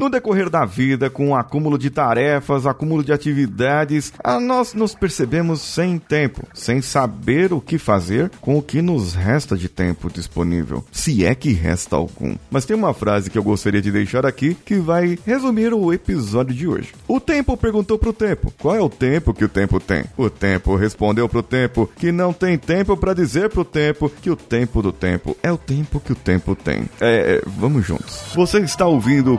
No decorrer da vida, com o acúmulo de tarefas, acúmulo de atividades, nós nos percebemos sem tempo, sem saber o que fazer com o que nos resta de tempo disponível, se é que resta algum. Mas tem uma frase que eu gostaria de deixar aqui que vai resumir o episódio de hoje. O tempo perguntou pro tempo: qual é o tempo que o tempo tem? O tempo respondeu pro tempo que não tem tempo para dizer pro tempo que o tempo do tempo é o tempo que o tempo tem. É, é vamos juntos. Você está ouvindo o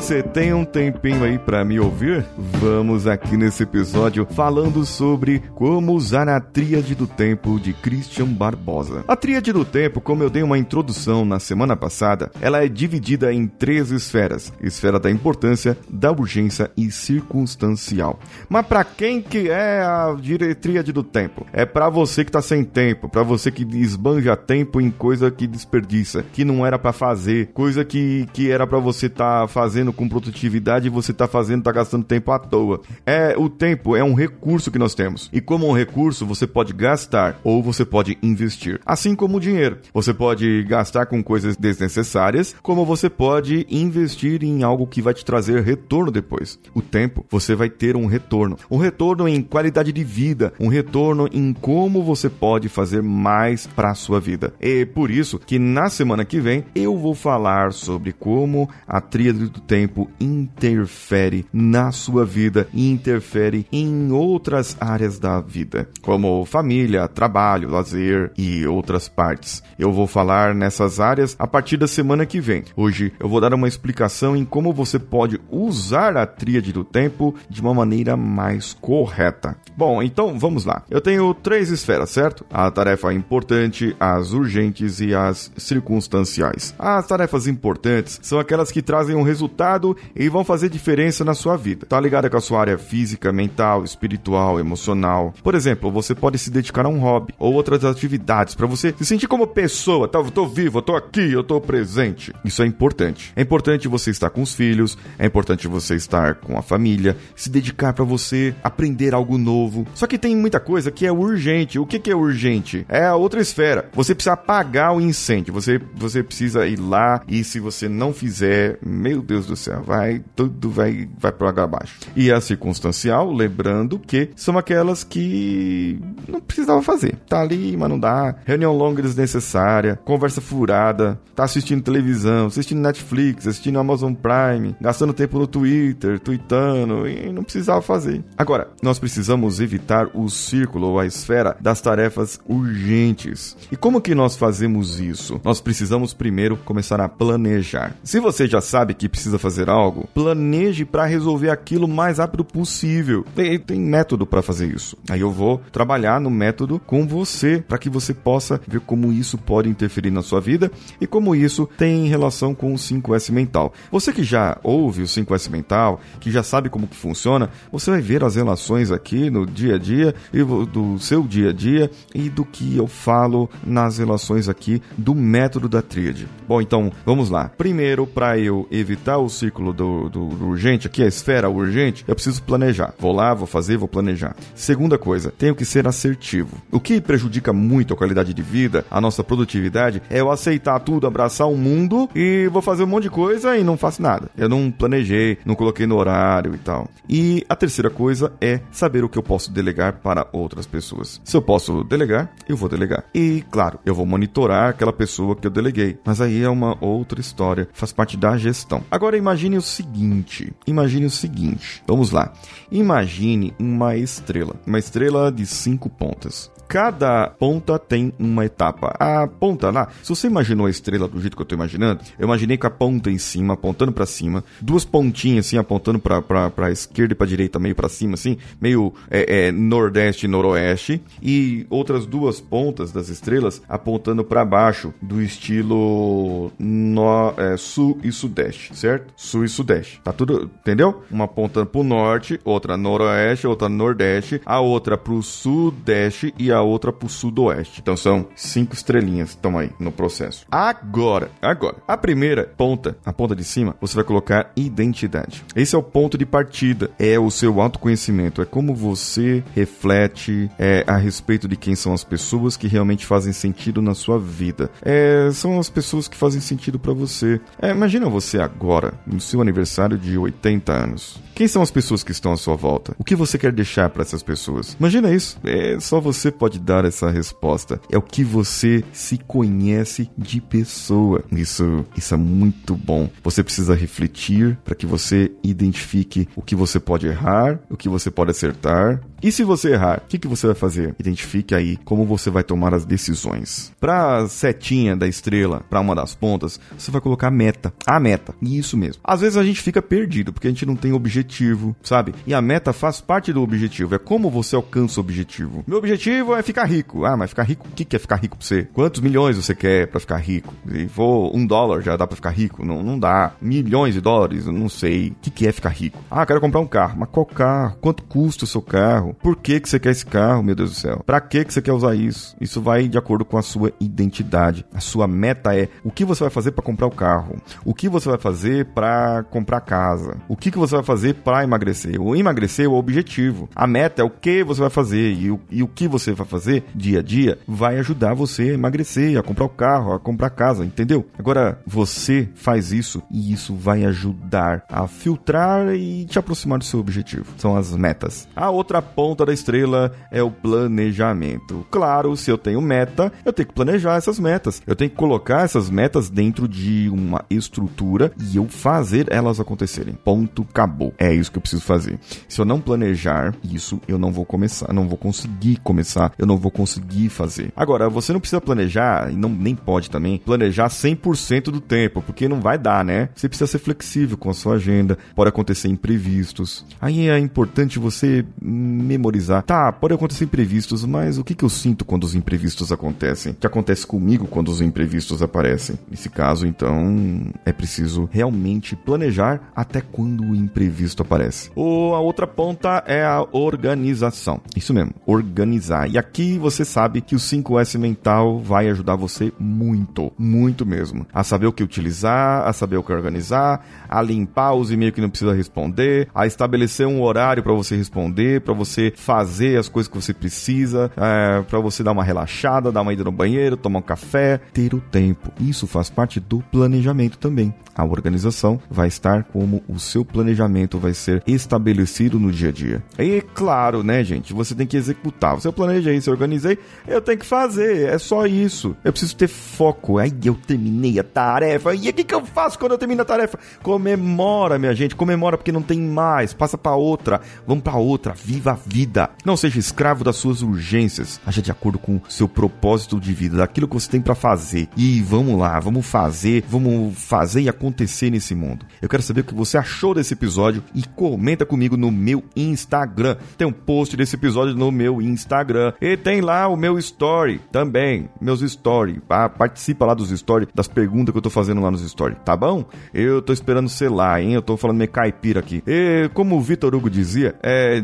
Você tem um tempinho aí para me ouvir, vamos aqui nesse episódio falando sobre como usar a tríade do tempo de Christian Barbosa. A tríade do tempo, como eu dei uma introdução na semana passada, ela é dividida em três esferas: esfera da importância, da urgência e circunstancial. Mas para quem que é a tríade do tempo? É para você que tá sem tempo, para você que esbanja tempo em coisa que desperdiça, que não era para fazer, coisa que, que era para você estar tá fazendo fazendo com produtividade você está fazendo, está gastando tempo à toa. É o tempo é um recurso que nós temos. E como um recurso, você pode gastar ou você pode investir. Assim como o dinheiro. Você pode gastar com coisas desnecessárias, como você pode investir em algo que vai te trazer retorno depois. O tempo, você vai ter um retorno. Um retorno em qualidade de vida, um retorno em como você pode fazer mais para a sua vida. E por isso que na semana que vem eu vou falar sobre como a tríade do tempo interfere na sua vida e interfere em outras áreas da vida, como família, trabalho, lazer e outras partes. Eu vou falar nessas áreas a partir da semana que vem. Hoje eu vou dar uma explicação em como você pode usar a tríade do tempo de uma maneira mais correta. Bom, então vamos lá. Eu tenho três esferas, certo? A tarefa importante, as urgentes e as circunstanciais. As tarefas importantes são aquelas que trazem um resultado resultado e vão fazer diferença na sua vida. Tá ligado com a sua área física, mental, espiritual, emocional. Por exemplo, você pode se dedicar a um hobby ou outras atividades para você se sentir como pessoa. Tá, eu tô vivo, eu tô aqui, eu tô presente. Isso é importante. É importante você estar com os filhos, é importante você estar com a família, se dedicar para você aprender algo novo. Só que tem muita coisa que é urgente. O que, que é urgente? É a outra esfera. Você precisa apagar o incêndio. Você, você precisa ir lá e se você não fizer, meu Deus do céu, vai, tudo vai, vai para abaixo. E a circunstancial, lembrando que são aquelas que não precisava fazer. Tá ali, mas não dá. Reunião longa desnecessária, conversa furada, tá assistindo televisão, assistindo Netflix, assistindo Amazon Prime, gastando tempo no Twitter, tweetando, e não precisava fazer. Agora, nós precisamos evitar o círculo ou a esfera das tarefas urgentes. E como que nós fazemos isso? Nós precisamos primeiro começar a planejar. Se você já sabe que precisa precisa fazer algo, planeje para resolver aquilo o mais rápido possível. Tem, tem método para fazer isso. Aí eu vou trabalhar no método com você para que você possa ver como isso pode interferir na sua vida e como isso tem relação com o 5S mental. Você que já ouve o 5S mental, que já sabe como que funciona, você vai ver as relações aqui no dia a dia e do seu dia a dia e do que eu falo nas relações aqui do método da tríade. Bom, então vamos lá. Primeiro, para eu evitar o o ciclo do, do, do, urgente, aqui a esfera urgente, eu preciso planejar. Vou lá, vou fazer, vou planejar. Segunda coisa, tenho que ser assertivo. O que prejudica muito a qualidade de vida, a nossa produtividade, é eu aceitar tudo, abraçar o mundo e vou fazer um monte de coisa e não faço nada. Eu não planejei, não coloquei no horário e tal. E a terceira coisa é saber o que eu posso delegar para outras pessoas. Se eu posso delegar, eu vou delegar. E, claro, eu vou monitorar aquela pessoa que eu deleguei. Mas aí é uma outra história, faz parte da gestão. Agora imagine o seguinte: imagine o seguinte. Vamos lá. Imagine uma estrela, uma estrela de cinco pontas cada ponta tem uma etapa. A ponta lá, se você imaginou a estrela do jeito que eu tô imaginando, eu imaginei com a ponta em cima, apontando para cima, duas pontinhas assim, apontando pra, pra, pra esquerda e pra direita, meio para cima, assim, meio é, é, nordeste e noroeste, e outras duas pontas das estrelas apontando para baixo, do estilo no, é, sul e sudeste, certo? Certo? Sul e sudeste. Tá tudo, entendeu? Uma apontando pro norte, outra noroeste, outra nordeste, a outra pro sudeste e a outra pro sudoeste. Então são cinco estrelinhas estão aí no processo. Agora, agora, a primeira ponta, a ponta de cima, você vai colocar identidade. Esse é o ponto de partida, é o seu autoconhecimento, é como você reflete é, a respeito de quem são as pessoas que realmente fazem sentido na sua vida. É, são as pessoas que fazem sentido para você. É, imagina você agora, no seu aniversário de 80 anos. Quem são as pessoas que estão à sua volta? O que você quer deixar para essas pessoas? Imagina isso. É, só você pode dar essa resposta. É o que você se conhece de pessoa. Isso, isso é muito bom. Você precisa refletir para que você identifique o que você pode errar, o que você pode acertar. E se você errar, o que, que você vai fazer? Identifique aí como você vai tomar as decisões. Para setinha da estrela, para uma das pontas, você vai colocar meta. A meta. Isso mesmo. Às vezes a gente fica perdido porque a gente não tem objetivo, sabe? E a meta faz parte do objetivo. É como você alcança o objetivo. Meu objetivo é ficar rico. Ah, mas ficar rico, o que, é ficar rico pra você? Quantos milhões você quer para ficar rico? Se for um dólar, já dá para ficar rico? Não, não dá. Milhões de dólares? Não sei. O que, que é ficar rico? Ah, quero comprar um carro. Mas qual carro? Quanto custa o seu carro? Por que, que você quer esse carro, meu Deus do céu? Para que, que você quer usar isso? Isso vai de acordo com a sua identidade. A sua meta é o que você vai fazer para comprar o carro? O que você vai fazer para comprar casa? O que, que você vai fazer para emagrecer? O emagrecer é o objetivo. A meta é o que você vai fazer e o, e o que você vai fazer dia a dia vai ajudar você a emagrecer, a comprar o carro, a comprar casa, entendeu? Agora, você faz isso e isso vai ajudar a filtrar e te aproximar do seu objetivo. São as metas. A outra ponta da estrela é o planejamento. Claro, se eu tenho meta, eu tenho que planejar essas metas. Eu tenho que colocar essas metas dentro de uma estrutura e eu fazer elas acontecerem. Ponto, acabou. É isso que eu preciso fazer. Se eu não planejar isso, eu não vou começar, não vou conseguir começar, eu não vou conseguir fazer. Agora, você não precisa planejar, e não, nem pode também, planejar 100% do tempo, porque não vai dar, né? Você precisa ser flexível com a sua agenda, pode acontecer imprevistos. Aí é importante você memorizar. Tá, pode acontecer imprevistos, mas o que, que eu sinto quando os imprevistos acontecem? O que acontece comigo quando os imprevistos aparecem? Nesse caso, então, é preciso realmente planejar até quando o imprevisto aparece. Ou a outra ponta é a organização. Isso mesmo, organizar. E aqui você sabe que o 5S mental vai ajudar você muito, muito mesmo. A saber o que utilizar, a saber o que organizar, a limpar os e-mails que não precisa responder, a estabelecer um horário para você responder, para você fazer as coisas que você precisa, é, para você dar uma relaxada, dar uma ida no banheiro, tomar um café, ter o tempo. Isso faz parte do planejamento também. A organização vai estar como o seu planejamento vai ser estabelecido no dia a dia. E claro, né, gente, você tem que executar. Você planejei, você organizei, eu tenho que fazer. É só isso. Eu preciso ter foco. Aí eu terminei a tarefa. E o que, que eu faço quando eu termino a tarefa? Comemora, minha gente. Comemora porque não tem mais. Passa para outra. Vamos para outra. Viva a vida. Não seja escravo das suas urgências. Haja de acordo com o seu propósito de vida, daquilo que você tem para fazer. E vamos lá, vamos fazer, vamos fazer e acontecer nesse mundo. Eu quero saber o que você achou desse episódio e comenta comigo no meu Instagram. Tem um post desse episódio no meu Instagram. E tem lá o meu story também. Meus story. Ah, participa lá dos stories, das perguntas que eu tô fazendo lá nos stories, tá bom? Eu tô esperando sei lá, hein? Eu tô falando meio caipira aqui. E como o Vitor Hugo dizia, é,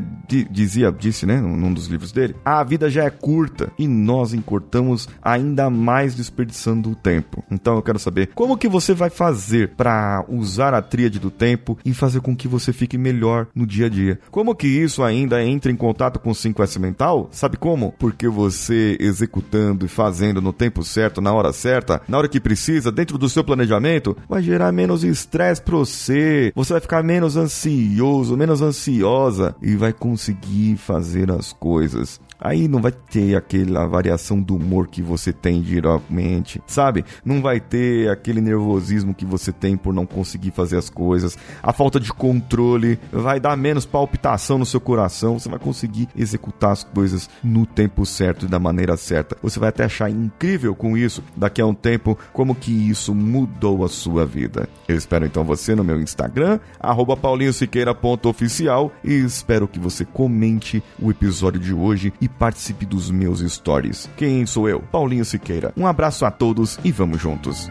dizia, disse, né, num dos livros dele, a vida já é curta e nós encurtamos ainda mais desperdiçando o tempo. Então eu quero saber como que você vai fazer para usar a tríade do tempo e fazer com que você fique melhor no dia a dia. Como que isso ainda entra em contato com o 5S mental? Sabe como? Porque você executando e fazendo no tempo certo, na hora certa, na hora que precisa, dentro do seu planejamento, vai gerar menos estresse para você. Você vai ficar menos ansioso, menos ansiosa e vai conseguir fazer as coisas. Aí não vai ter aquela variação do humor que você tem geralmente, sabe? Não vai ter aquele nervosismo que você tem por não conseguir fazer as coisas. A falta de controle vai dar menos palpitação no seu coração. Você vai conseguir executar as coisas no tempo certo e da maneira certa. Você vai até achar incrível com isso daqui a um tempo como que isso mudou a sua vida. Eu espero então você no meu Instagram, paulinhosiqueira.oficial e espero que você comente o episódio de hoje e participe dos meus stories. Quem sou eu? Paulinho Siqueira. Um abraço a todos e vamos juntos.